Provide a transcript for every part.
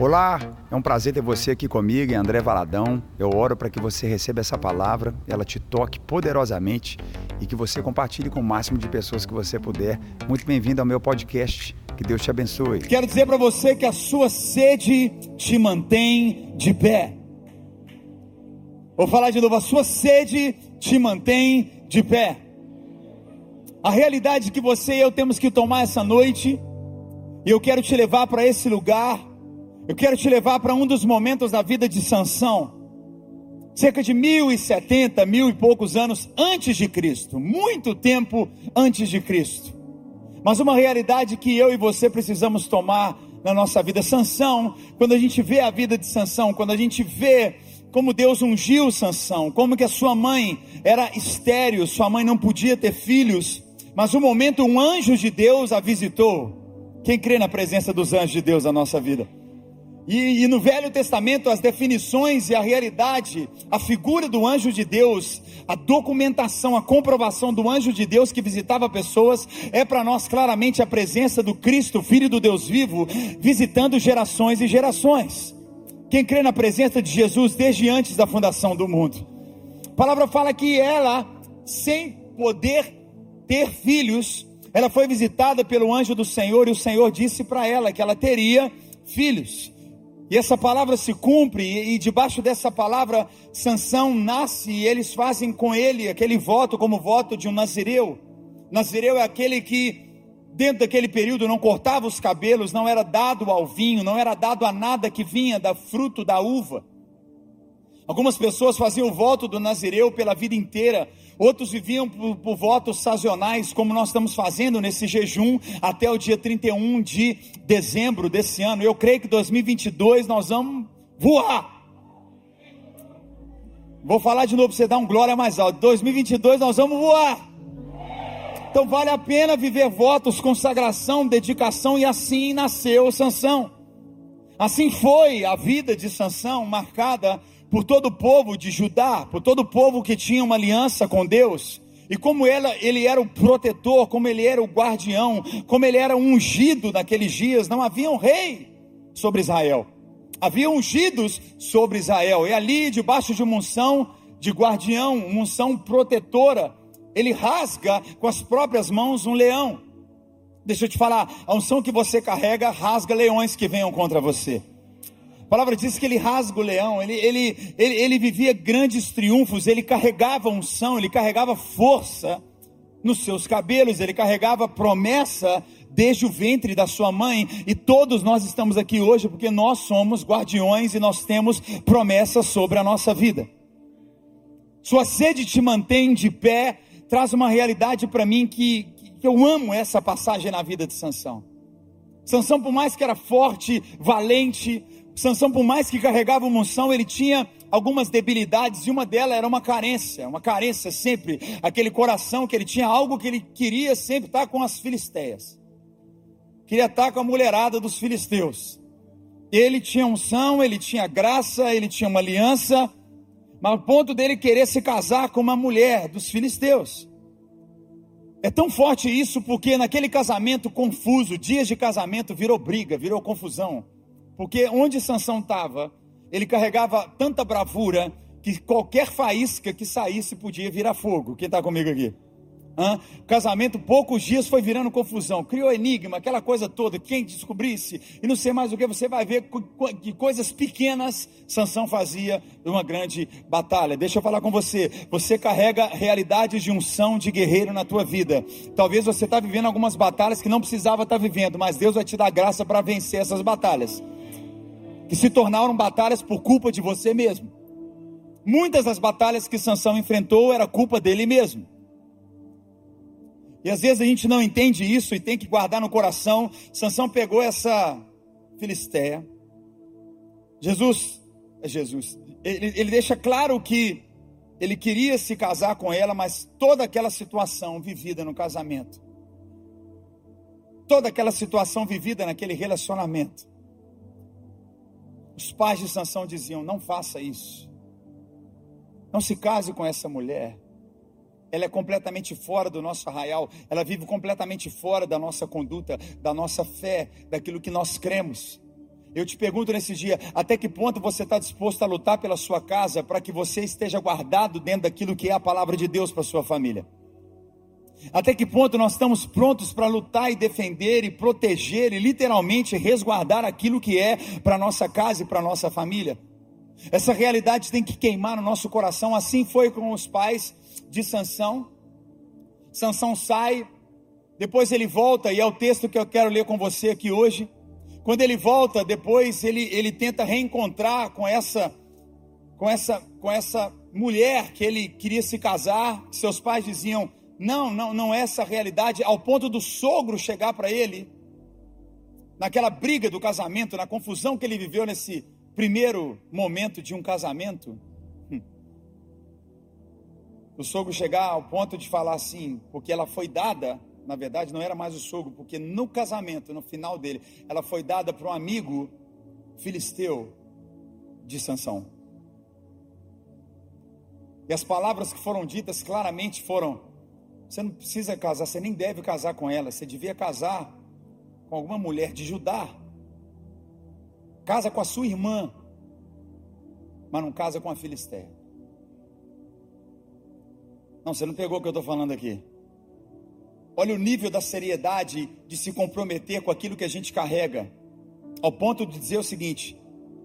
Olá, é um prazer ter você aqui comigo, André Valadão. Eu oro para que você receba essa palavra, ela te toque poderosamente e que você compartilhe com o máximo de pessoas que você puder. Muito bem-vindo ao meu podcast. Que Deus te abençoe. Quero dizer para você que a sua sede te mantém de pé. Vou falar de novo, a sua sede te mantém de pé. A realidade que você e eu temos que tomar essa noite, e eu quero te levar para esse lugar eu quero te levar para um dos momentos da vida de Sansão. Cerca de mil e setenta, mil e poucos anos antes de Cristo, muito tempo antes de Cristo. Mas uma realidade que eu e você precisamos tomar na nossa vida. Sansão, quando a gente vê a vida de Sansão, quando a gente vê como Deus ungiu Sansão, como que a sua mãe era estéril, sua mãe não podia ter filhos, mas um momento um anjo de Deus a visitou. Quem crê na presença dos anjos de Deus na nossa vida? E, e, no Velho Testamento, as definições e a realidade, a figura do anjo de Deus, a documentação, a comprovação do anjo de Deus que visitava pessoas, é para nós claramente a presença do Cristo, Filho do Deus vivo, visitando gerações e gerações. Quem crê na presença de Jesus desde antes da fundação do mundo. A palavra fala que ela, sem poder ter filhos, ela foi visitada pelo anjo do Senhor e o Senhor disse para ela que ela teria filhos. E essa palavra se cumpre, e, debaixo dessa palavra, Sansão nasce, e eles fazem com ele aquele voto como voto de um nazireu. Nazireu é aquele que, dentro daquele período, não cortava os cabelos, não era dado ao vinho, não era dado a nada que vinha da fruto da uva. Algumas pessoas faziam o voto do Nazireu pela vida inteira, outros viviam por, por, votos sazonais, como nós estamos fazendo nesse jejum até o dia 31 de dezembro desse ano. Eu creio que 2022 nós vamos voar. Vou falar de novo para você dar um glória mais alto. 2022 nós vamos voar. Então vale a pena viver votos, consagração, dedicação e assim nasceu Sansão. Assim foi a vida de Sansão marcada por todo o povo de Judá, por todo o povo que tinha uma aliança com Deus. E como ela, ele era o protetor, como ele era o guardião, como ele era ungido naqueles dias, não havia um rei sobre Israel. Havia ungidos sobre Israel. E ali, debaixo de uma unção de guardião, uma unção protetora, ele rasga com as próprias mãos um leão. Deixa eu te falar, a unção que você carrega rasga leões que venham contra você. A palavra diz que ele rasga o leão, ele, ele, ele, ele vivia grandes triunfos, ele carregava unção, ele carregava força nos seus cabelos, ele carregava promessa desde o ventre da sua mãe, e todos nós estamos aqui hoje porque nós somos guardiões e nós temos promessas sobre a nossa vida. Sua sede te mantém de pé, traz uma realidade para mim que, que eu amo essa passagem na vida de Sansão. Sansão, por mais que era forte, valente, Sansão, por mais que carregava uma unção, ele tinha algumas debilidades e uma delas era uma carência, uma carência sempre, aquele coração que ele tinha algo que ele queria sempre estar com as filisteias. Queria estar com a mulherada dos filisteus. Ele tinha unção, ele tinha graça, ele tinha uma aliança, mas o ponto dele querer se casar com uma mulher dos filisteus. É tão forte isso porque naquele casamento confuso, dias de casamento virou briga, virou confusão. Porque onde Sansão estava, ele carregava tanta bravura que qualquer faísca que saísse podia virar fogo. Quem está comigo aqui? Hã? Casamento, poucos dias foi virando confusão, criou enigma, aquela coisa toda. Quem descobrisse e não sei mais o que, você vai ver que coisas pequenas Sansão fazia uma grande batalha. Deixa eu falar com você. Você carrega realidades de unção de guerreiro na tua vida. Talvez você está vivendo algumas batalhas que não precisava estar tá vivendo, mas Deus vai te dar graça para vencer essas batalhas que se tornaram batalhas por culpa de você mesmo. Muitas das batalhas que Sansão enfrentou era culpa dele mesmo. E às vezes a gente não entende isso e tem que guardar no coração. Sansão pegou essa filisteia. Jesus, é Jesus, ele, ele deixa claro que ele queria se casar com ela, mas toda aquela situação vivida no casamento, toda aquela situação vivida naquele relacionamento, os pais de Sansão diziam: não faça isso. Não se case com essa mulher. Ela é completamente fora do nosso arraial. Ela vive completamente fora da nossa conduta, da nossa fé, daquilo que nós cremos. Eu te pergunto nesse dia, até que ponto você está disposto a lutar pela sua casa para que você esteja guardado dentro daquilo que é a palavra de Deus para sua família? Até que ponto nós estamos prontos para lutar e defender e proteger e literalmente resguardar aquilo que é para nossa casa e para nossa família? Essa realidade tem que queimar no nosso coração. Assim foi com os pais de Sansão. Sansão sai, depois ele volta e é o texto que eu quero ler com você aqui hoje. Quando ele volta, depois ele, ele tenta reencontrar com essa com essa com essa mulher que ele queria se casar. Seus pais diziam: "Não, não, não é essa a realidade", ao ponto do sogro chegar para ele naquela briga do casamento, na confusão que ele viveu nesse primeiro momento de um casamento. Hum. O sogro chegar ao ponto de falar assim, porque ela foi dada na verdade não era mais o sogro, porque no casamento, no final dele, ela foi dada para um amigo filisteu de Sansão. E as palavras que foram ditas claramente foram: você não precisa casar, você nem deve casar com ela, você devia casar com alguma mulher de Judá. Casa com a sua irmã, mas não casa com a filisteia. Não, você não pegou o que eu estou falando aqui. Olha o nível da seriedade de se comprometer com aquilo que a gente carrega, ao ponto de dizer o seguinte: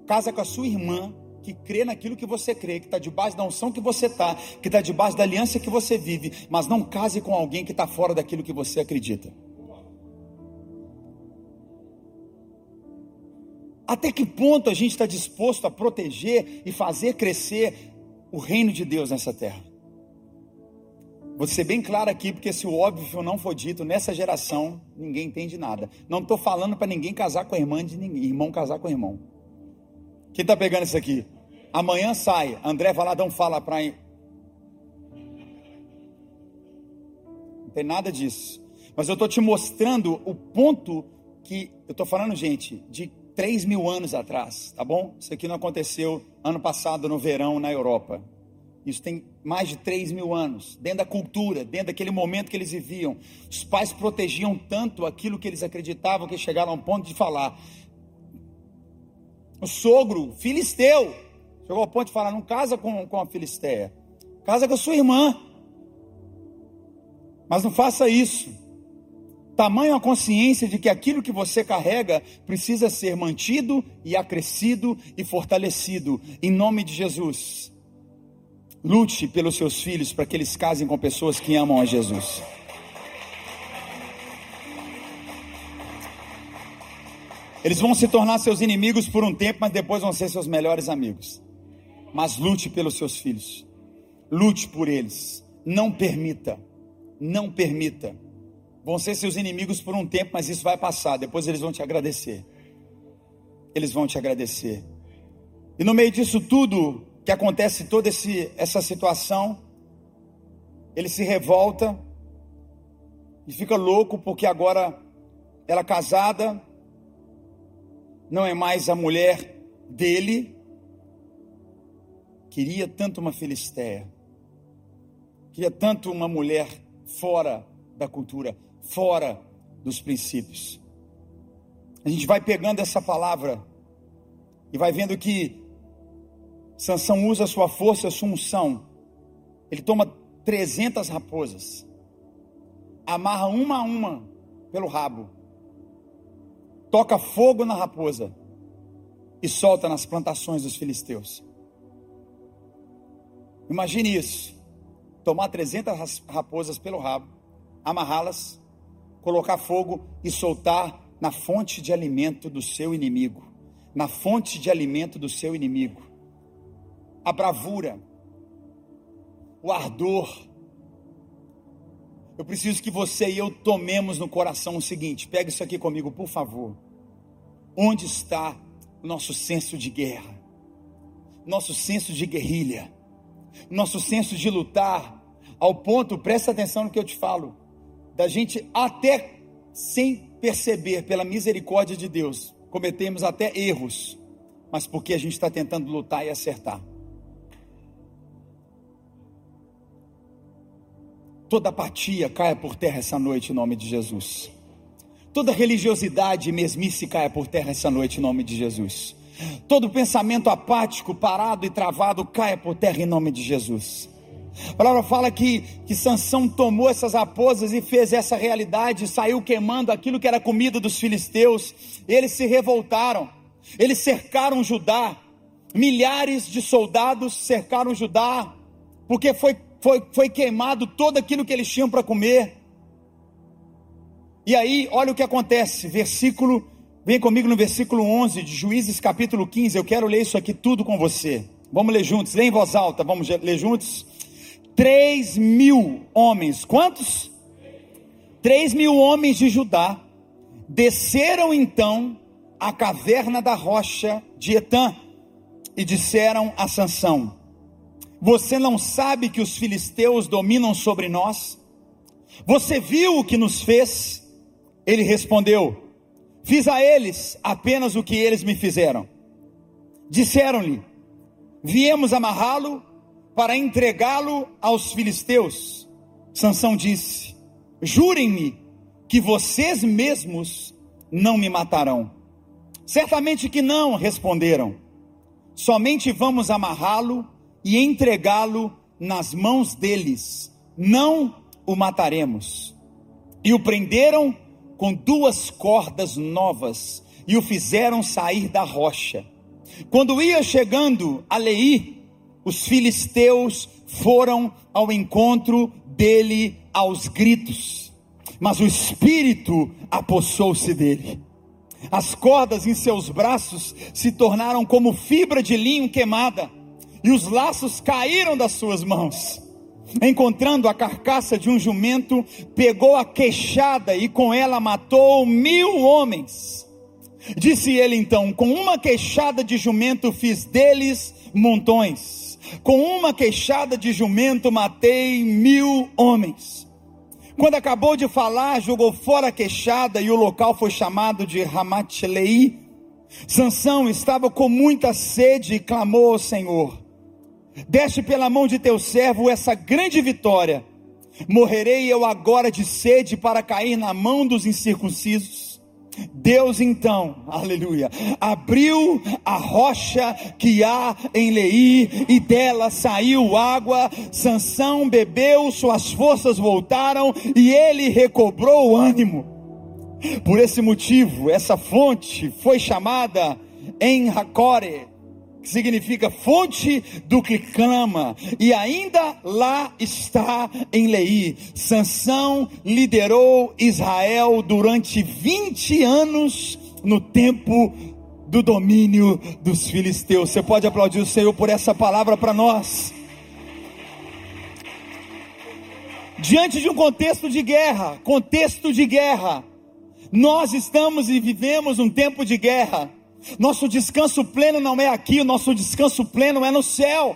casa com a sua irmã, que crê naquilo que você crê, que está debaixo da unção que você está, que está debaixo da aliança que você vive, mas não case com alguém que está fora daquilo que você acredita. Até que ponto a gente está disposto a proteger e fazer crescer o reino de Deus nessa terra? Vou ser bem claro aqui, porque se o óbvio não for dito, nessa geração, ninguém entende nada. Não estou falando para ninguém casar com a irmã de ninguém, irmão casar com irmão. Quem está pegando isso aqui? Amanhã sai, André Valadão fala para. Não tem nada disso. Mas eu estou te mostrando o ponto que. Eu estou falando, gente, de 3 mil anos atrás, tá bom? Isso aqui não aconteceu ano passado no verão na Europa. Isso tem mais de 3 mil anos, dentro da cultura, dentro daquele momento que eles viviam. Os pais protegiam tanto aquilo que eles acreditavam que chegaram a um ponto de falar. O sogro, filisteu, chegou ao ponto de falar: não casa com, com a filisteia, casa com a sua irmã. Mas não faça isso. Tamanho a consciência de que aquilo que você carrega precisa ser mantido e acrescido e fortalecido, em nome de Jesus. Lute pelos seus filhos para que eles casem com pessoas que amam a Jesus. Eles vão se tornar seus inimigos por um tempo, mas depois vão ser seus melhores amigos. Mas lute pelos seus filhos. Lute por eles. Não permita. Não permita. Vão ser seus inimigos por um tempo, mas isso vai passar. Depois eles vão te agradecer. Eles vão te agradecer. E no meio disso tudo, que acontece toda esse, essa situação, ele se revolta e fica louco porque agora ela casada, não é mais a mulher dele, queria tanto uma filisteia, queria tanto uma mulher fora da cultura, fora dos princípios. A gente vai pegando essa palavra e vai vendo que Sansão usa sua força, sua unção. Ele toma 300 raposas, amarra uma a uma pelo rabo, toca fogo na raposa e solta nas plantações dos filisteus. Imagine isso: tomar 300 raposas pelo rabo, amarrá-las, colocar fogo e soltar na fonte de alimento do seu inimigo. Na fonte de alimento do seu inimigo a bravura, o ardor. Eu preciso que você e eu tomemos no coração o seguinte: pega isso aqui comigo, por favor. Onde está o nosso senso de guerra, nosso senso de guerrilha, nosso senso de lutar, ao ponto, presta atenção no que eu te falo, da gente até sem perceber, pela misericórdia de Deus, cometemos até erros, mas porque a gente está tentando lutar e acertar. Toda apatia caia por terra essa noite em nome de Jesus. Toda religiosidade e mesmice caia por terra essa noite em nome de Jesus. Todo pensamento apático, parado e travado caia por terra em nome de Jesus. A palavra fala que, que Sansão tomou essas raposas e fez essa realidade, saiu queimando aquilo que era comida dos filisteus. Eles se revoltaram, eles cercaram Judá. Milhares de soldados cercaram Judá, porque foi, foi, foi queimado todo aquilo que eles tinham para comer. E aí, olha o que acontece, versículo, vem comigo no versículo 11 de Juízes capítulo 15, eu quero ler isso aqui tudo com você. Vamos ler juntos, lê em voz alta, vamos ler juntos. Três mil homens, quantos? Três mil homens de Judá desceram então à caverna da rocha de Etã e disseram a Sansão: Você não sabe que os filisteus dominam sobre nós? Você viu o que nos fez? Ele respondeu: Fiz a eles apenas o que eles me fizeram. Disseram-lhe: Viemos amarrá-lo para entregá-lo aos filisteus. Sansão disse: Jurem-me que vocês mesmos não me matarão. Certamente que não, responderam. Somente vamos amarrá-lo e entregá-lo nas mãos deles. Não o mataremos. E o prenderam com duas cordas novas e o fizeram sair da rocha. Quando ia chegando a Leí, os filisteus foram ao encontro dele aos gritos, mas o espírito apossou-se dele. As cordas em seus braços se tornaram como fibra de linho queimada, e os laços caíram das suas mãos encontrando a carcaça de um jumento, pegou a queixada e com ela matou mil homens. Disse ele então: Com uma queixada de jumento fiz deles montões, com uma queixada de jumento matei mil homens. Quando acabou de falar, jogou fora a queixada e o local foi chamado de Ramatlei. Sansão estava com muita sede e clamou ao Senhor. Deste pela mão de teu servo essa grande vitória. Morrerei eu agora de sede para cair na mão dos incircuncisos. Deus então, aleluia, abriu a rocha que há em Leí e dela saiu água. Sansão bebeu, suas forças voltaram e ele recobrou o ânimo. Por esse motivo, essa fonte foi chamada em Hacore que significa fonte do que clama, e ainda lá está em Leí. Sansão liderou Israel durante 20 anos no tempo do domínio dos filisteus. Você pode aplaudir o Senhor por essa palavra para nós. Diante de um contexto de guerra, contexto de guerra, nós estamos e vivemos um tempo de guerra. Nosso descanso pleno não é aqui, o nosso descanso pleno é no céu.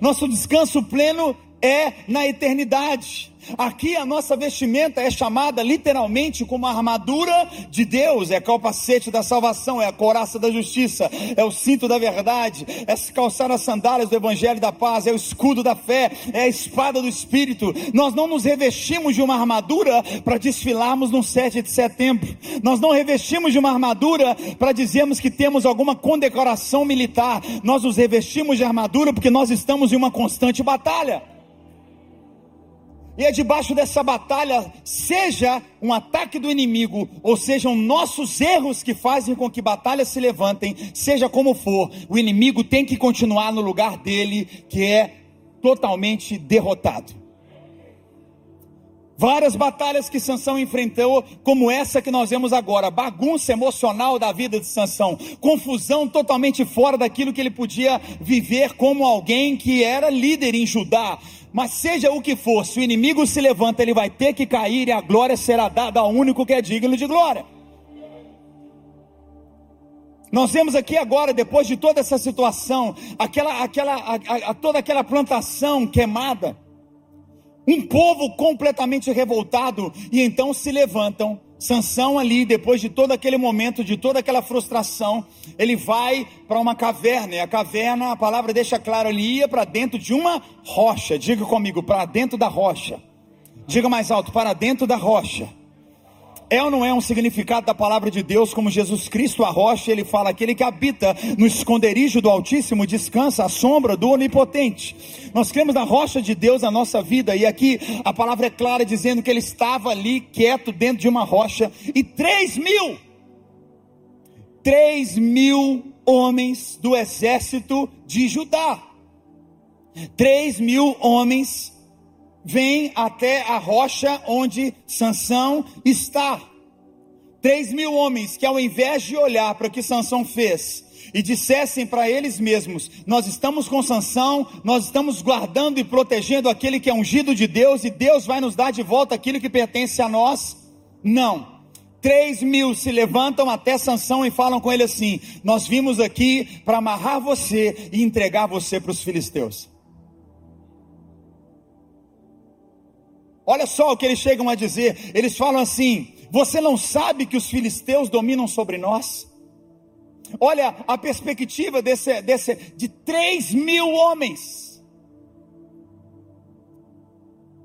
Nosso descanso pleno é na eternidade. Aqui a nossa vestimenta é chamada literalmente como a armadura de Deus, é capacete da salvação, é a coraça da justiça, é o cinto da verdade, é calçar as sandálias do evangelho da paz, é o escudo da fé, é a espada do espírito. Nós não nos revestimos de uma armadura para desfilarmos no 7 de setembro. Nós não revestimos de uma armadura para dizermos que temos alguma condecoração militar. Nós nos revestimos de armadura porque nós estamos em uma constante batalha. E é debaixo dessa batalha, seja um ataque do inimigo, ou sejam nossos erros que fazem com que batalhas se levantem, seja como for, o inimigo tem que continuar no lugar dele, que é totalmente derrotado. Várias batalhas que Sansão enfrentou, como essa que nós vemos agora, bagunça emocional da vida de Sansão, confusão totalmente fora daquilo que ele podia viver como alguém que era líder em Judá. Mas seja o que for, se o inimigo se levanta, ele vai ter que cair e a glória será dada ao único que é digno de glória. Nós vemos aqui agora, depois de toda essa situação, aquela, aquela, a, a, toda aquela plantação queimada, um povo completamente revoltado, e então se levantam Sansão ali, depois de todo aquele momento, de toda aquela frustração, ele vai para uma caverna, e a caverna, a palavra deixa claro, ele ia para dentro de uma rocha, diga comigo, para dentro da rocha, diga mais alto, para dentro da rocha, É ou não é um significado da palavra de Deus, como Jesus Cristo, a rocha, ele fala: aquele que habita no esconderijo do Altíssimo descansa à sombra do Onipotente. Nós cremos na rocha de Deus na nossa vida, e aqui a palavra é clara dizendo que ele estava ali quieto dentro de uma rocha, e três mil, três mil homens do exército de Judá, três mil homens vem até a rocha onde Sansão está. Três mil homens que ao invés de olhar para o que Sansão fez e dissessem para eles mesmos: Nós estamos com Sansão, nós estamos guardando e protegendo aquele que é ungido de Deus, e Deus vai nos dar de volta aquilo que pertence a nós. Não. Três mil se levantam até Sansão e falam com ele assim: Nós vimos aqui para amarrar você e entregar você para os filisteus. Olha só o que eles chegam a dizer. Eles falam assim: Você não sabe que os filisteus dominam sobre nós? Olha a perspectiva desse, desse, de 3 mil homens.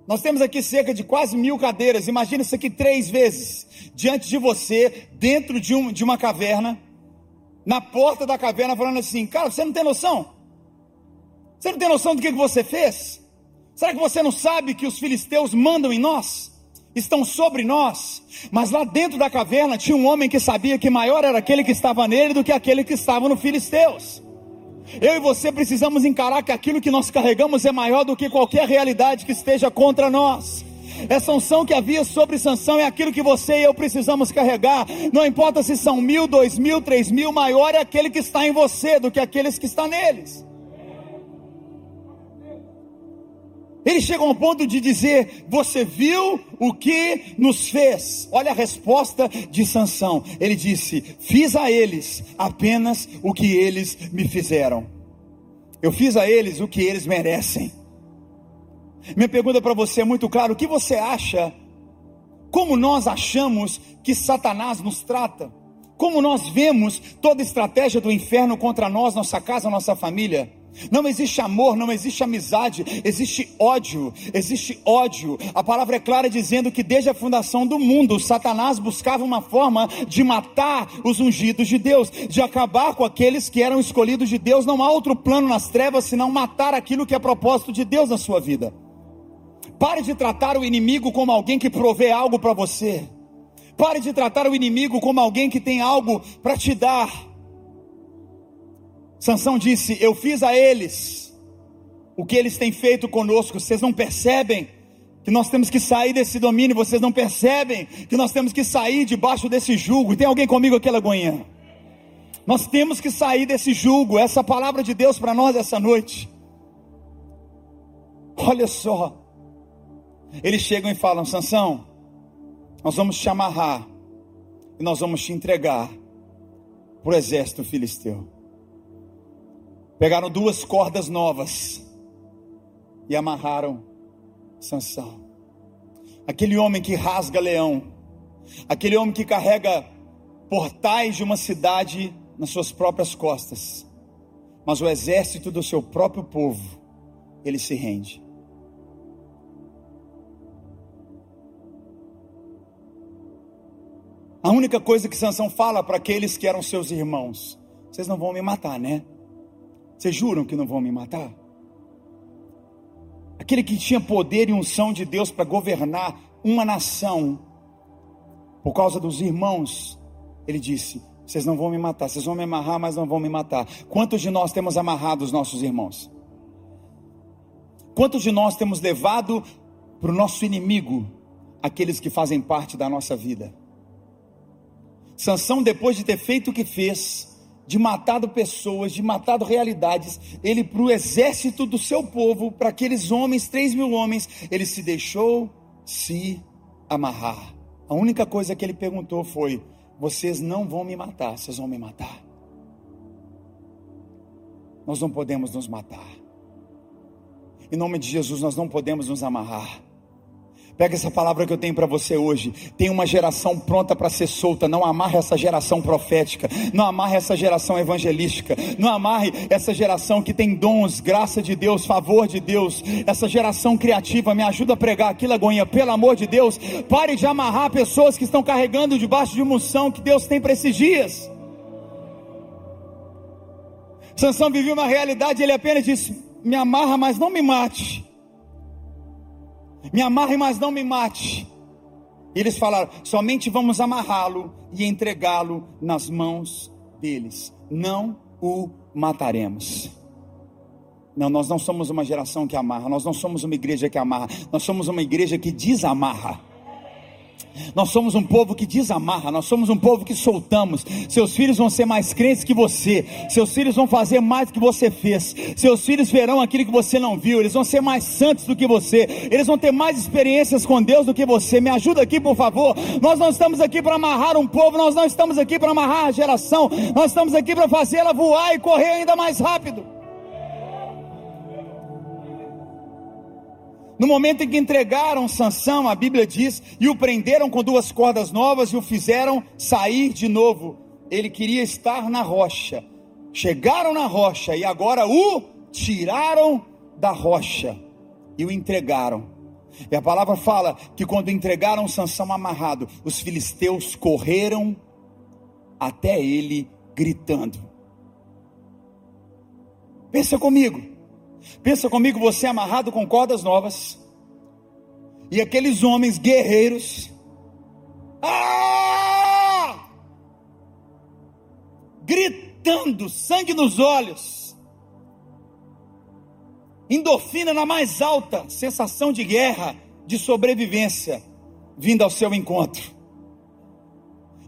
Nós temos aqui cerca de quase mil cadeiras. Imagina isso aqui três vezes diante de você, dentro de, um, de uma caverna, na porta da caverna, falando assim: Cara, você não tem noção? Você não tem noção do que, que você fez? Será que você não sabe que os filisteus mandam em nós? Estão sobre nós, mas lá dentro da caverna tinha um homem que sabia que maior era aquele que estava nele do que aquele que estava no filisteus. Eu e você precisamos encarar que aquilo que nós carregamos é maior do que qualquer realidade que esteja contra nós. Essa unção que havia sobre Sansão é aquilo que você e eu precisamos carregar. Não importa se são mil, dois mil, três mil, maior é aquele que está em você do que aqueles que estão neles. Eles chegam ao ponto de dizer: Você viu o que nos fez? Olha a resposta de Sansão. Ele disse: Fiz a eles apenas o que eles me fizeram. Eu fiz a eles o que eles merecem. Minha pergunta para você é muito clara: o que você acha? Como nós achamos que Satanás nos trata? Como nós vemos toda a estratégia do inferno contra nós, nossa casa, nossa família? Não existe amor, não existe amizade, existe ódio, existe ódio. A palavra é clara dizendo que desde a fundação do mundo, Satanás buscava uma forma de matar os ungidos de Deus, de acabar com aqueles que eram escolhidos de Deus. Não há outro plano nas trevas senão matar aquilo que é propósito de Deus na sua vida. Pare de tratar o inimigo como alguém que provê algo para você. Pare de tratar o inimigo como alguém que tem algo para te dar. Sansão disse: Eu fiz a eles o que eles têm feito conosco. Vocês não percebem que nós temos que sair desse domínio? Vocês não percebem que nós temos que sair debaixo desse jugo? Tem alguém comigo aqui, Lagoinha? Nós temos que sair desse jugo. Essa palavra de Deus para nós essa noite. Olha só. Eles chegam e falam: Sansão, nós vamos te amarrar e nós vamos te entregar para o exército filisteu. Pegaram duas cordas novas e amarraram Sansão. Aquele homem que rasga leão, aquele homem que carrega portais de uma cidade nas suas próprias costas. Mas o exército do seu próprio povo, ele se rende. A única coisa que Sansão fala para aqueles que eram seus irmãos: vocês não vão me matar, né? Vocês juram que não vão me matar? Aquele que tinha poder e unção de Deus para governar uma nação, por causa dos irmãos, ele disse: Vocês não vão me matar, vocês vão me amarrar, mas não vão me matar. Quantos de nós temos amarrado os nossos irmãos? Quantos de nós temos levado para o nosso inimigo aqueles que fazem parte da nossa vida? Sansão, depois de ter feito o que fez, de matado pessoas, de matado realidades, ele para o exército do seu povo, para aqueles homens, três mil homens, ele se deixou se amarrar. A única coisa que ele perguntou foi: vocês não vão me matar, vocês vão me matar. Nós não podemos nos matar. Em nome de Jesus, nós não podemos nos amarrar. Pega essa palavra que eu tenho para você hoje. Tem uma geração pronta para ser solta. Não amarre essa geração profética. Não amarre essa geração evangelística. Não amarre essa geração que tem dons, graça de Deus, favor de Deus. Essa geração criativa. Me ajuda a pregar aqui, Lagoinha. Pelo amor de Deus. Pare de amarrar pessoas que estão carregando debaixo de unção que Deus tem para esses dias. Sansão vivia uma realidade. Ele apenas disse: Me amarra, mas não me mate. Me amarre, mas não me mate. E eles falaram: somente vamos amarrá-lo e entregá-lo nas mãos deles. Não o mataremos. Não, nós não somos uma geração que amarra, nós não somos uma igreja que amarra, nós somos uma igreja que desamarra. Nós somos um povo que desamarra, nós somos um povo que soltamos. Seus filhos vão ser mais crentes que você, seus filhos vão fazer mais do que você fez, seus filhos verão aquilo que você não viu, eles vão ser mais santos do que você, eles vão ter mais experiências com Deus do que você. Me ajuda aqui, por favor. Nós não estamos aqui para amarrar um povo, nós não estamos aqui para amarrar a geração, nós estamos aqui para fazê-la voar e correr ainda mais rápido. No momento em que entregaram Sansão, a Bíblia diz, e o prenderam com duas cordas novas e o fizeram sair de novo. Ele queria estar na rocha. Chegaram na rocha e agora o tiraram da rocha e o entregaram. E a palavra fala que quando entregaram Sansão amarrado, os filisteus correram até ele gritando. Pensa comigo. Pensa comigo, você é amarrado com cordas novas. E aqueles homens guerreiros. Ah! Gritando, sangue nos olhos. Endorfina na mais alta, sensação de guerra, de sobrevivência, vindo ao seu encontro.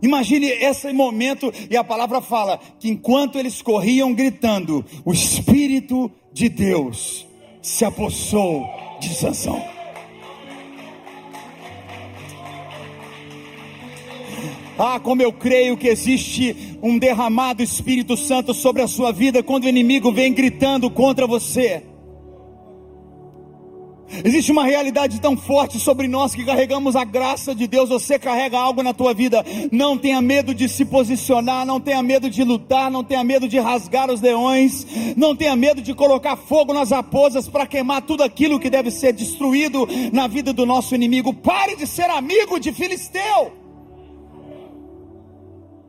Imagine esse momento, e a palavra fala que enquanto eles corriam gritando, o Espírito de Deus se apossou de Sansão. Ah, como eu creio que existe um derramado Espírito Santo sobre a sua vida quando o inimigo vem gritando contra você. Existe uma realidade tão forte sobre nós que carregamos a graça de Deus. Você carrega algo na tua vida. Não tenha medo de se posicionar, não tenha medo de lutar, não tenha medo de rasgar os leões, não tenha medo de colocar fogo nas raposas para queimar tudo aquilo que deve ser destruído na vida do nosso inimigo. Pare de ser amigo de filisteu.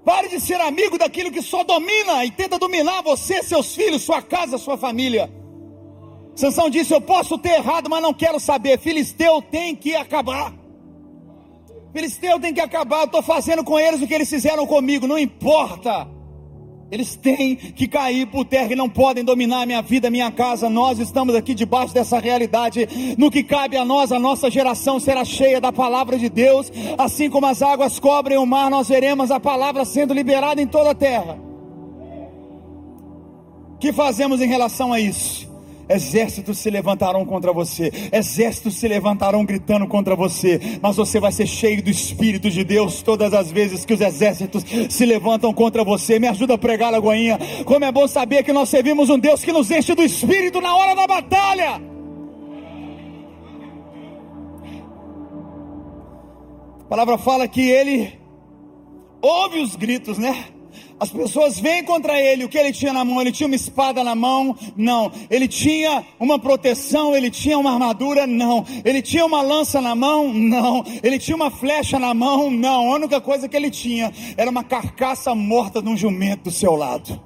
Pare de ser amigo daquilo que só domina e tenta dominar você, seus filhos, sua casa, sua família. Sansão disse: Eu posso ter errado, mas não quero saber. Filisteu tem que acabar. Filisteu tem que acabar. Eu estou fazendo com eles o que eles fizeram comigo, não importa. Eles têm que cair por terra e não podem dominar minha vida, minha casa. Nós estamos aqui debaixo dessa realidade. No que cabe a nós, a nossa geração será cheia da palavra de Deus. Assim como as águas cobrem o mar, nós veremos a palavra sendo liberada em toda a terra. O que fazemos em relação a isso? Exércitos se levantarão contra você, exércitos se levantarão gritando contra você, mas você vai ser cheio do Espírito de Deus todas as vezes que os exércitos se levantam contra você. Me ajuda a pregar, Lagoinha. Como é bom saber que nós servimos um Deus que nos enche do Espírito na hora da batalha. A palavra fala que ele ouve os gritos, né? As pessoas vêm contra ele, o que ele tinha na mão? Ele tinha uma espada na mão? Não. Ele tinha uma proteção? Ele tinha uma armadura? Não. Ele tinha uma lança na mão? Não. Ele tinha uma flecha na mão? Não. A única coisa que ele tinha era uma carcaça morta de um jumento do seu lado.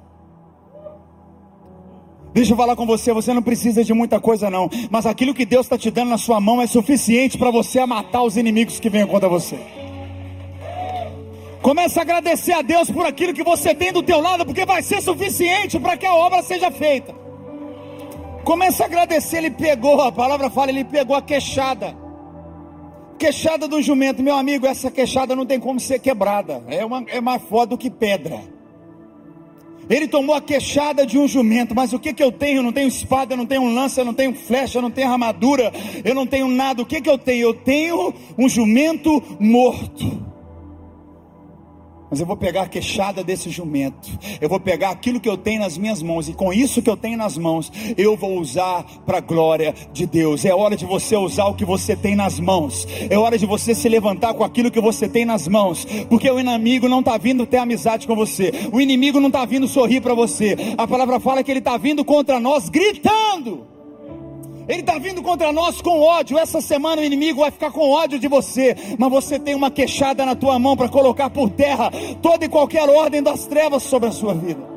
Deixa eu falar com você, você não precisa de muita coisa não, mas aquilo que Deus está te dando na sua mão é suficiente para você matar os inimigos que vêm contra você. Comece a agradecer a Deus por aquilo que você tem do teu lado, porque vai ser suficiente para que a obra seja feita. Comece a agradecer, ele pegou, a palavra fala, ele pegou a queixada. Queixada do jumento, meu amigo, essa queixada não tem como ser quebrada. É, uma, é mais forte do que pedra. Ele tomou a queixada de um jumento, mas o que, que eu tenho? Eu não tenho espada, eu não tenho lança, eu não tenho flecha, eu não tenho armadura, eu não tenho nada. O que, que eu tenho? Eu tenho um jumento morto. Mas eu vou pegar a queixada desse jumento. Eu vou pegar aquilo que eu tenho nas minhas mãos. E com isso que eu tenho nas mãos, eu vou usar para a glória de Deus. É hora de você usar o que você tem nas mãos. É hora de você se levantar com aquilo que você tem nas mãos. Porque o inimigo não está vindo ter amizade com você. O inimigo não está vindo sorrir para você. A palavra fala que ele está vindo contra nós gritando. Ele está vindo contra nós com ódio. Essa semana o inimigo vai ficar com ódio de você. Mas você tem uma queixada na tua mão para colocar por terra toda e qualquer ordem das trevas sobre a sua vida.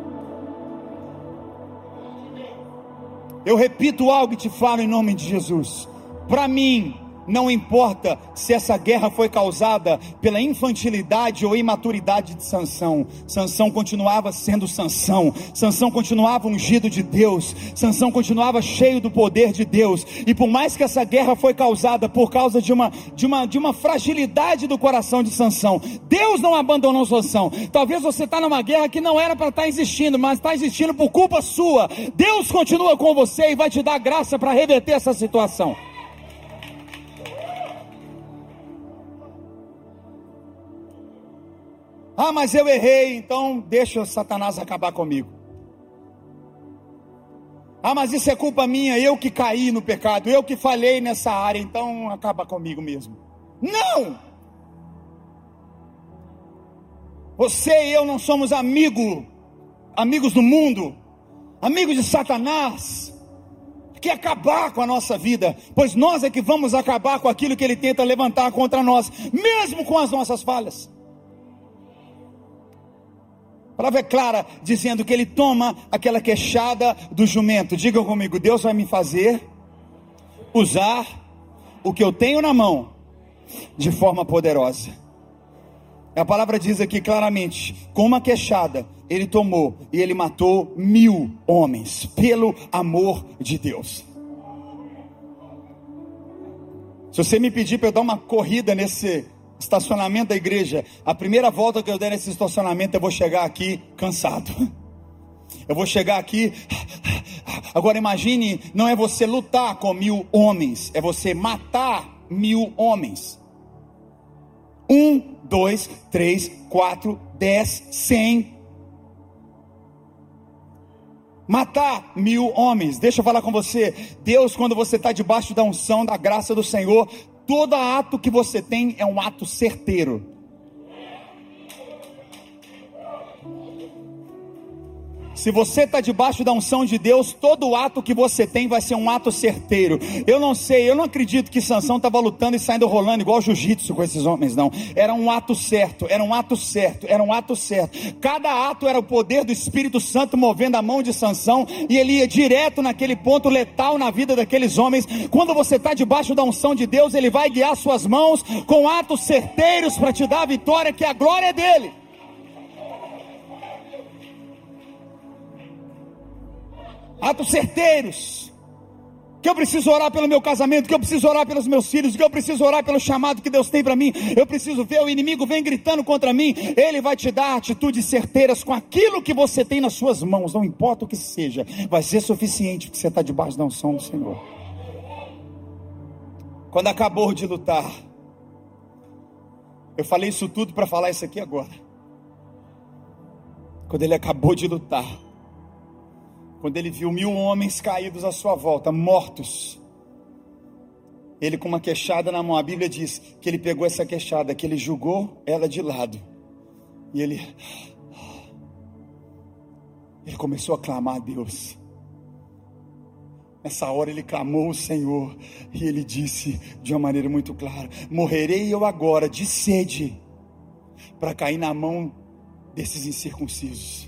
Eu repito algo e te falo em nome de Jesus. Para mim, não importa se essa guerra foi causada pela infantilidade ou imaturidade de Sansão. Sansão continuava sendo Sansão. Sansão continuava ungido de Deus. Sansão continuava cheio do poder de Deus. E por mais que essa guerra foi causada por causa de uma de uma de uma fragilidade do coração de Sansão, Deus não abandonou Sansão. Talvez você está numa guerra que não era para estar tá existindo, mas está existindo por culpa sua. Deus continua com você e vai te dar graça para reverter essa situação. Ah, mas eu errei, então deixa Satanás acabar comigo. Ah, mas isso é culpa minha, eu que caí no pecado, eu que falhei nessa área, então acaba comigo mesmo. Não! Você e eu não somos amigo, amigos do mundo, amigos de Satanás, que acabar com a nossa vida, pois nós é que vamos acabar com aquilo que ele tenta levantar contra nós, mesmo com as nossas falhas palavra é clara, dizendo que ele toma aquela queixada do jumento. Diga comigo: Deus vai me fazer usar o que eu tenho na mão de forma poderosa. A palavra diz aqui claramente: com uma queixada, ele tomou e ele matou mil homens, pelo amor de Deus. Se você me pedir para eu dar uma corrida nesse estacionamento da igreja, a primeira volta que eu der nesse estacionamento, eu vou chegar aqui cansado. Eu vou chegar aqui. Agora imagine, não é você lutar com mil homens, é você matar mil homens. Um, dois, três, quatro, dez, cem. Matar mil homens. Deixa eu falar com você. Deus, quando você está debaixo da unção, da graça do Senhor, Todo ato que você tem é um ato certeiro. Se você está debaixo da unção de Deus, todo ato que você tem vai ser um ato certeiro. Eu não sei, eu não acredito que Sansão estava lutando e saindo rolando igual jiu-jitsu com esses homens, não. Era um ato certo, era um ato certo, era um ato certo. Cada ato era o poder do Espírito Santo movendo a mão de Sansão e ele ia direto naquele ponto letal na vida daqueles homens. Quando você está debaixo da unção de Deus, ele vai guiar suas mãos com atos certeiros para te dar a vitória, que a glória é dele. Atos certeiros. Que eu preciso orar pelo meu casamento, que eu preciso orar pelos meus filhos, que eu preciso orar pelo chamado que Deus tem para mim. Eu preciso ver o inimigo vem gritando contra mim. Ele vai te dar atitudes certeiras com aquilo que você tem nas suas mãos, não importa o que seja, vai ser suficiente porque você está debaixo da unção do Senhor. Quando acabou de lutar, eu falei isso tudo para falar isso aqui agora. Quando ele acabou de lutar, quando ele viu mil homens caídos à sua volta, mortos, ele com uma queixada na mão, a Bíblia diz que ele pegou essa queixada, que ele jogou ela de lado, e ele, ele começou a clamar a Deus. Nessa hora ele clamou o Senhor e ele disse de uma maneira muito clara: Morrerei eu agora de sede para cair na mão desses incircuncisos.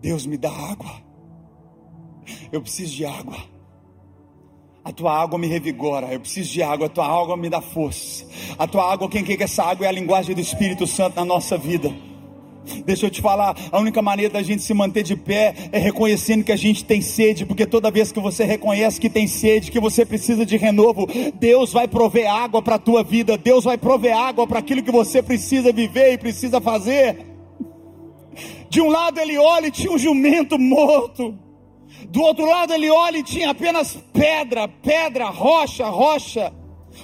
Deus me dá água. Eu preciso de água. A tua água me revigora. Eu preciso de água. A tua água me dá força. A tua água, quem quer que essa água é a linguagem do Espírito Santo na nossa vida. Deixa eu te falar, a única maneira da gente se manter de pé é reconhecendo que a gente tem sede, porque toda vez que você reconhece que tem sede, que você precisa de renovo, Deus vai prover água para a tua vida, Deus vai prover água para aquilo que você precisa viver e precisa fazer. De um lado ele olha e tinha um jumento morto. Do outro lado ele olha e tinha apenas pedra, pedra, rocha, rocha.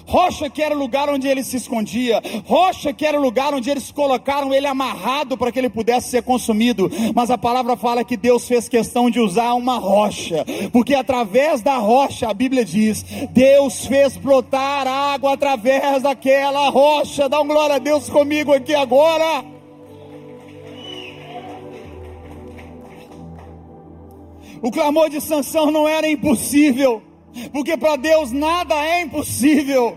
Rocha que era o lugar onde ele se escondia, rocha que era o lugar onde eles colocaram ele amarrado para que ele pudesse ser consumido. Mas a palavra fala que Deus fez questão de usar uma rocha, porque através da rocha, a Bíblia diz, Deus fez brotar água através daquela rocha. Dá um glória a Deus comigo aqui agora. O clamor de Sansão não era impossível porque para Deus nada é impossível.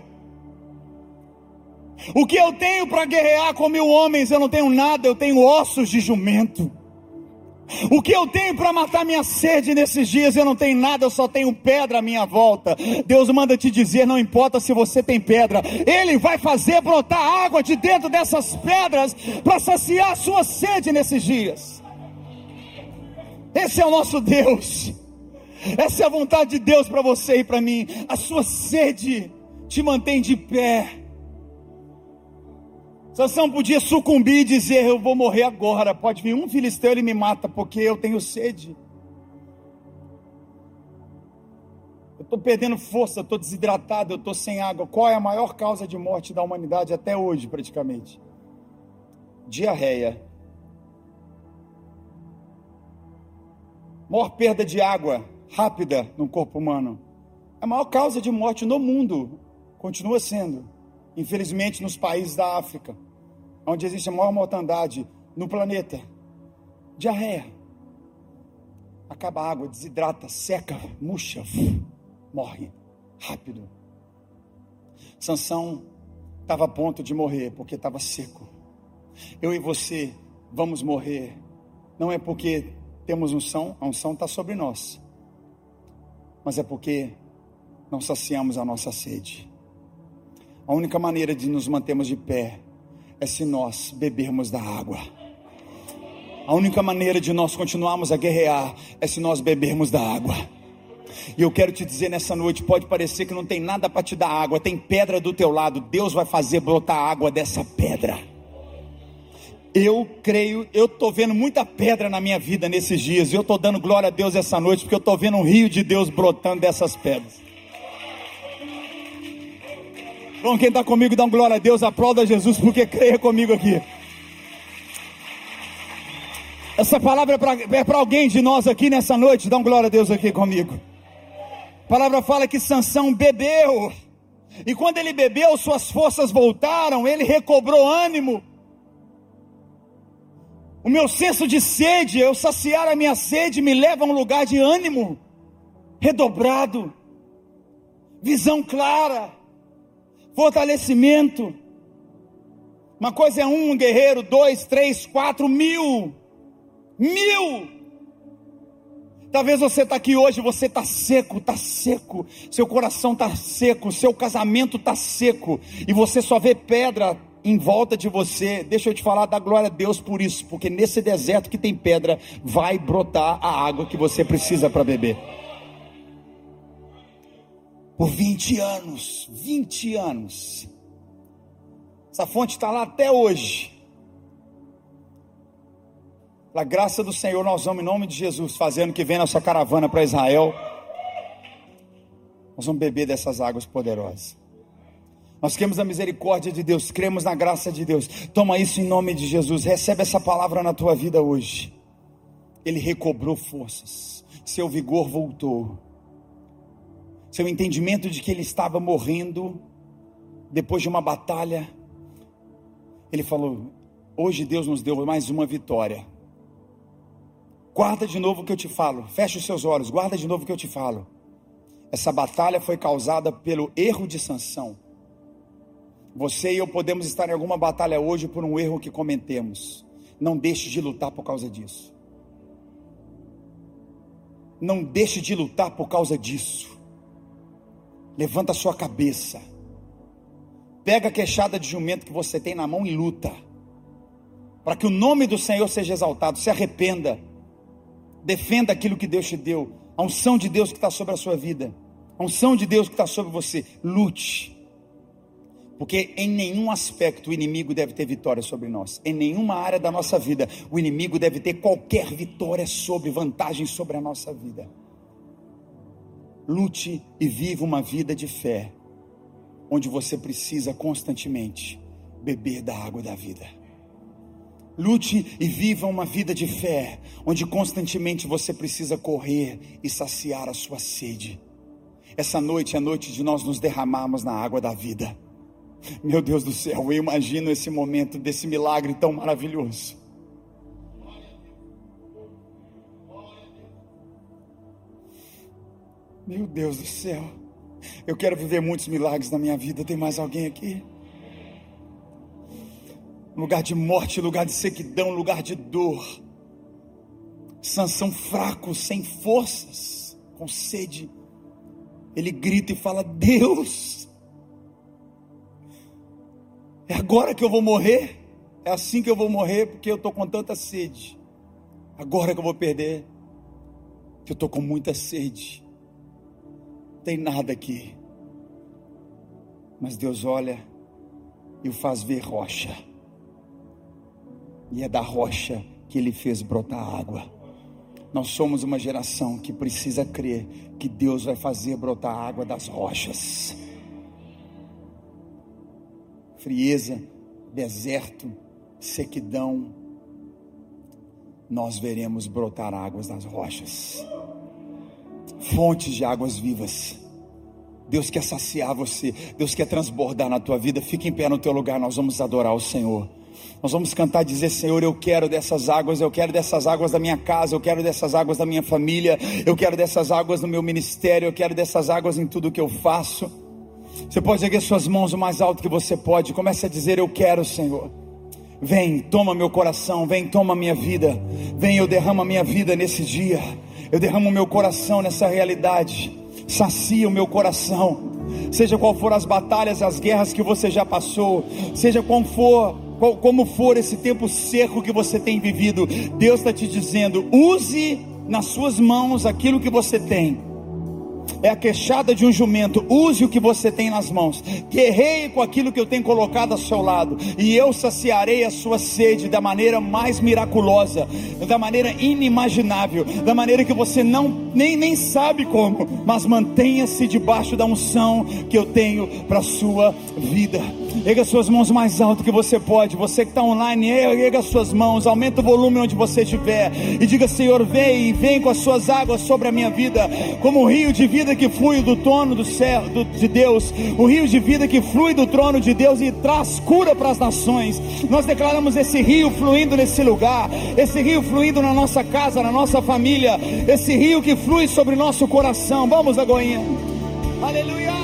O que eu tenho para guerrear com mil homens, eu não tenho nada, eu tenho ossos de jumento. O que eu tenho para matar minha sede nesses dias, eu não tenho nada, eu só tenho pedra à minha volta. Deus manda te dizer: não importa se você tem pedra, Ele vai fazer brotar água de dentro dessas pedras para saciar a sua sede nesses dias. Esse é o nosso Deus. Essa é a vontade de Deus para você e para mim. A sua sede te mantém de pé. Sansão podia sucumbir e dizer: Eu vou morrer agora. Pode vir um filisteu e me mata, porque eu tenho sede. Eu estou perdendo força, estou desidratado, eu estou sem água. Qual é a maior causa de morte da humanidade até hoje, praticamente? Diarreia. Maior perda de água rápida no corpo humano. A maior causa de morte no mundo continua sendo, infelizmente, nos países da África, onde existe a maior mortandade no planeta. Diarreia. Acaba a água, desidrata, seca, murcha, morre rápido. Sansão estava a ponto de morrer porque estava seco. Eu e você vamos morrer. Não é porque temos unção, a unção está sobre nós mas é porque não saciamos a nossa sede. A única maneira de nos mantermos de pé é se nós bebermos da água. A única maneira de nós continuarmos a guerrear é se nós bebermos da água. E eu quero te dizer nessa noite: pode parecer que não tem nada para te dar água, tem pedra do teu lado, Deus vai fazer brotar água dessa pedra. Eu creio, eu estou vendo muita pedra na minha vida nesses dias. E eu estou dando glória a Deus essa noite, porque eu estou vendo um rio de Deus brotando dessas pedras. Bom, quem está comigo, dá glória a Deus, aplauda Jesus, porque creia comigo aqui. Essa palavra é para é alguém de nós aqui nessa noite, dá um glória a Deus aqui comigo. A palavra fala que Sansão bebeu, e quando ele bebeu, suas forças voltaram, ele recobrou ânimo. O meu senso de sede, eu saciar a minha sede, me leva a um lugar de ânimo redobrado, visão clara, fortalecimento. Uma coisa é um guerreiro, dois, três, quatro, mil, mil. Talvez você está aqui hoje, você está seco, está seco, seu coração está seco, seu casamento está seco, e você só vê pedra em volta de você, deixa eu te falar, dá glória a Deus por isso, porque nesse deserto que tem pedra, vai brotar a água que você precisa para beber. Por 20 anos, 20 anos, essa fonte está lá até hoje. Pela graça do Senhor, nós vamos, em nome de Jesus, fazendo que vem nossa caravana para Israel. Nós vamos beber dessas águas poderosas. Nós queremos a misericórdia de Deus, cremos na graça de Deus. Toma isso em nome de Jesus. Recebe essa palavra na tua vida hoje. Ele recobrou forças, seu vigor voltou. Seu entendimento de que ele estava morrendo depois de uma batalha. Ele falou: Hoje Deus nos deu mais uma vitória. Guarda de novo o que eu te falo. Feche os seus olhos, guarda de novo o que eu te falo. Essa batalha foi causada pelo erro de sanção você e eu podemos estar em alguma batalha hoje por um erro que cometemos. Não deixe de lutar por causa disso. Não deixe de lutar por causa disso. Levanta a sua cabeça. Pega a queixada de jumento que você tem na mão e luta. Para que o nome do Senhor seja exaltado. Se arrependa. Defenda aquilo que Deus te deu. A unção de Deus que está sobre a sua vida. A unção de Deus que está sobre você. Lute porque em nenhum aspecto o inimigo deve ter vitória sobre nós. Em nenhuma área da nossa vida o inimigo deve ter qualquer vitória sobre, vantagem sobre a nossa vida. Lute e viva uma vida de fé. onde você precisa constantemente beber da água da vida. Lute e viva uma vida de fé, onde constantemente você precisa correr e saciar a sua sede. Essa noite é noite de nós nos derramarmos na água da vida. Meu Deus do céu, eu imagino esse momento desse milagre tão maravilhoso. Meu Deus do céu, eu quero viver muitos milagres na minha vida. Tem mais alguém aqui? Lugar de morte, lugar de sequidão, lugar de dor. Sansão fraco, sem forças, com sede. Ele grita e fala: Deus, é agora que eu vou morrer? É assim que eu vou morrer, porque eu estou com tanta sede. Agora que eu vou perder, que eu estou com muita sede. Tem nada aqui. Mas Deus olha e o faz ver rocha. E é da rocha que ele fez brotar água. Nós somos uma geração que precisa crer que Deus vai fazer brotar água das rochas frieza, deserto, sequidão, nós veremos brotar águas nas rochas, fontes de águas vivas. Deus quer saciar você, Deus quer transbordar na tua vida. Fique em pé no teu lugar, nós vamos adorar o Senhor. Nós vamos cantar e dizer: Senhor, eu quero dessas águas, eu quero dessas águas da minha casa, eu quero dessas águas da minha família, eu quero dessas águas no meu ministério, eu quero dessas águas em tudo que eu faço. Você pode erguer suas mãos o mais alto que você pode. Comece a dizer: Eu quero, Senhor. Vem, toma meu coração, vem, toma minha vida. Vem, eu derramo a minha vida nesse dia. Eu derramo o meu coração nessa realidade. Sacia o meu coração. Seja qual for as batalhas, as guerras que você já passou, seja qual for, qual, como for esse tempo seco que você tem vivido, Deus está te dizendo: use nas suas mãos aquilo que você tem é a queixada de um jumento. Use o que você tem nas mãos. Guerreie com aquilo que eu tenho colocado ao seu lado. E eu saciarei a sua sede da maneira mais miraculosa, da maneira inimaginável, da maneira que você não nem, nem sabe como. Mas mantenha-se debaixo da unção que eu tenho para a sua vida. Erga suas mãos mais alto que você pode. Você que está online, erga suas mãos, aumenta o volume onde você estiver. E diga: Senhor, vem, vem com as suas águas sobre a minha vida, como o rio de vida que flui do trono do céu do, de Deus, o rio de vida que flui do trono de Deus e traz cura para as nações. Nós declaramos esse rio fluindo nesse lugar, esse rio fluindo na nossa casa, na nossa família, esse rio que flui sobre nosso coração. Vamos, Agoinha. Aleluia.